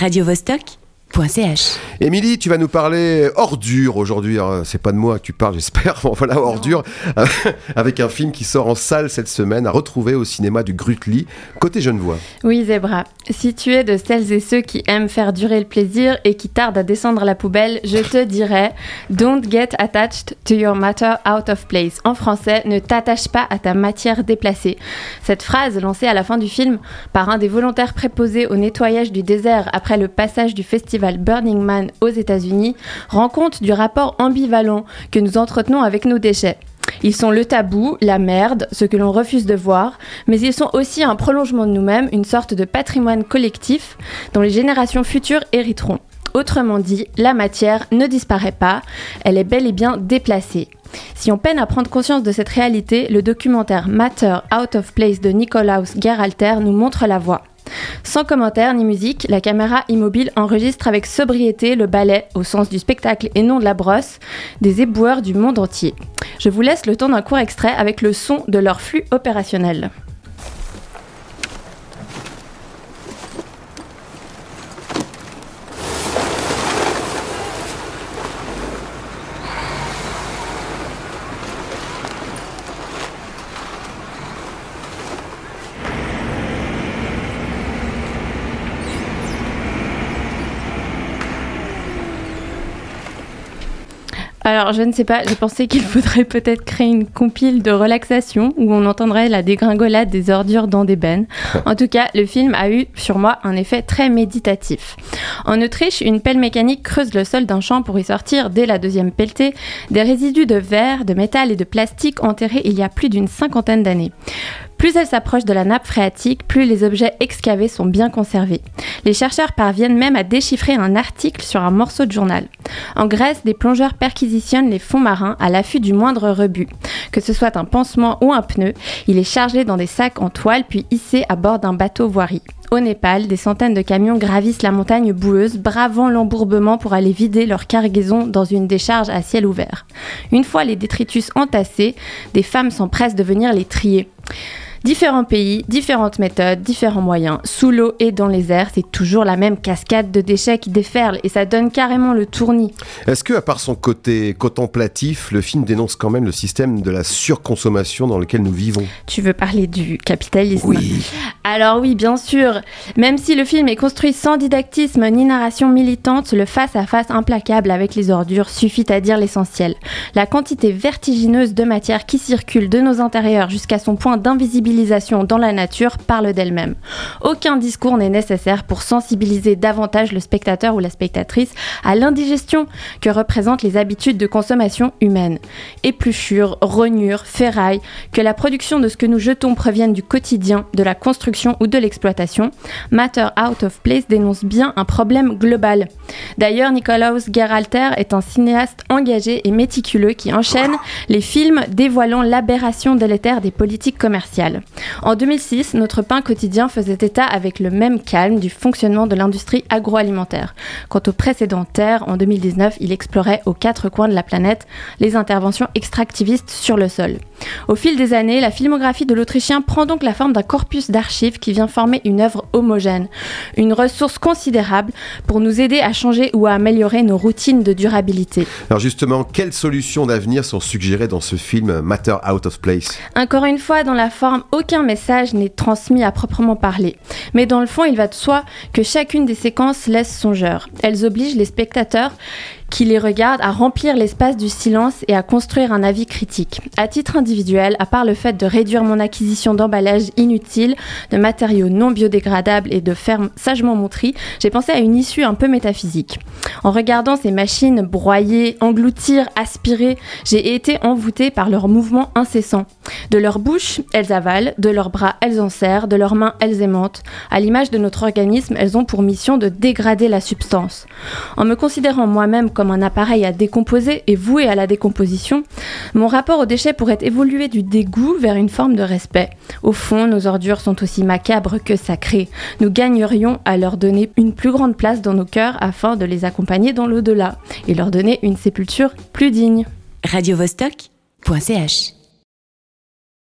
radiovostok.ch. Émilie, tu vas nous parler ordure aujourd'hui. hein. C'est pas de moi que tu parles, j'espère. Bon, voilà, ordure. Avec un film qui sort en salle cette semaine, à retrouver au cinéma du Grutli, côté Genevois. Oui, Zebra. Si tu es de celles et ceux qui aiment faire durer le plaisir et qui tardent à descendre la poubelle, je te dirais Don't get attached to your matter out of place. En français, ne t'attache pas à ta matière déplacée. Cette phrase, lancée à la fin du film par un des volontaires préposés au nettoyage du désert après le passage du festival Burning Man aux États-Unis, rend compte du rapport ambivalent que nous entretenons avec nos déchets. Ils sont le tabou, la merde, ce que l'on refuse de voir, mais ils sont aussi un prolongement de nous-mêmes, une sorte de patrimoine collectif dont les générations futures hériteront. Autrement dit, la matière ne disparaît pas, elle est bel et bien déplacée. Si on peine à prendre conscience de cette réalité, le documentaire Matter Out of Place de Nikolaus Geralter nous montre la voie. Sans commentaire ni musique, la caméra immobile enregistre avec sobriété le ballet, au sens du spectacle et non de la brosse, des éboueurs du monde entier. Je vous laisse le temps d'un court extrait avec le son de leur flux opérationnel. Alors, je ne sais pas, j'ai pensé qu'il faudrait peut-être créer une compile de relaxation où on entendrait la dégringolade des ordures dans des bennes. En tout cas, le film a eu sur moi un effet très méditatif. En Autriche, une pelle mécanique creuse le sol d'un champ pour y sortir, dès la deuxième pelletée, des résidus de verre, de métal et de plastique enterrés il y a plus d'une cinquantaine d'années. Plus elle s'approche de la nappe phréatique, plus les objets excavés sont bien conservés. Les chercheurs parviennent même à déchiffrer un article sur un morceau de journal. En Grèce, des plongeurs perquisitionnent les fonds marins à l'affût du moindre rebut. Que ce soit un pansement ou un pneu, il est chargé dans des sacs en toile puis hissé à bord d'un bateau voirie. Au Népal, des centaines de camions gravissent la montagne boueuse, bravant l'embourbement pour aller vider leur cargaison dans une décharge à ciel ouvert. Une fois les détritus entassés, des femmes s'empressent de venir les trier. Différents pays, différentes méthodes, différents moyens. Sous l'eau et dans les airs, c'est toujours la même cascade de déchets qui déferle et ça donne carrément le tournis. Est-ce que, à part son côté contemplatif, le film dénonce quand même le système de la surconsommation dans lequel nous vivons? Tu veux parler du capitalisme? Oui. Alors oui, bien sûr. Même si le film est construit sans didactisme ni narration militante, le face-à-face implacable avec les ordures suffit à dire l'essentiel. La quantité vertigineuse de matière qui circule de nos intérieurs jusqu'à son point dans la nature parle d'elle-même. Aucun discours n'est nécessaire pour sensibiliser davantage le spectateur ou la spectatrice à l'indigestion que représentent les habitudes de consommation humaine. Épluchures, rognures, ferrailles, que la production de ce que nous jetons provienne du quotidien, de la construction ou de l'exploitation, Matter Out of Place dénonce bien un problème global. D'ailleurs, Nikolaus Geralter est un cinéaste engagé et méticuleux qui enchaîne les films dévoilant l'aberration délétère des politiques commerciales. En 2006, notre pain quotidien faisait état avec le même calme du fonctionnement de l'industrie agroalimentaire. Quant au précédent Terre, en 2019, il explorait aux quatre coins de la planète les interventions extractivistes sur le sol. Au fil des années, la filmographie de l'Autrichien prend donc la forme d'un corpus d'archives qui vient former une œuvre homogène, une ressource considérable pour nous aider à changer ou à améliorer nos routines de durabilité. Alors justement, quelles solutions d'avenir sont suggérées dans ce film Matter Out of Place? Encore une fois, dans la forme, aucun message n'est transmis à proprement parler. Mais dans le fond, il va de soi que chacune des séquences laisse songeur. Elles obligent les spectateurs qui les regardent à remplir l'espace du silence et à construire un avis critique. À titre individuel, à part le fait de réduire mon acquisition d'emballages inutiles, de matériaux non biodégradables et de fermes sagement montries, j'ai pensé à une issue un peu métaphysique. En regardant ces machines broyer, engloutir, aspirer, j'ai été envoûtée par leurs mouvements incessants. De leur bouche, elles avalent, de leurs bras, elles en serrent, de leurs mains, elles aimantent. À l'image de notre organisme, elles ont pour mission de dégrader la substance. En me considérant moi-même comme un appareil à décomposer et voué à la décomposition, mon rapport aux déchets pourrait évoluer du dégoût vers une forme de respect. Au fond, nos ordures sont aussi macabres que sacrées. Nous gagnerions à leur donner une plus grande place dans nos cœurs afin de les accompagner dans l'au-delà et leur donner une sépulture plus digne. radiovostok.ch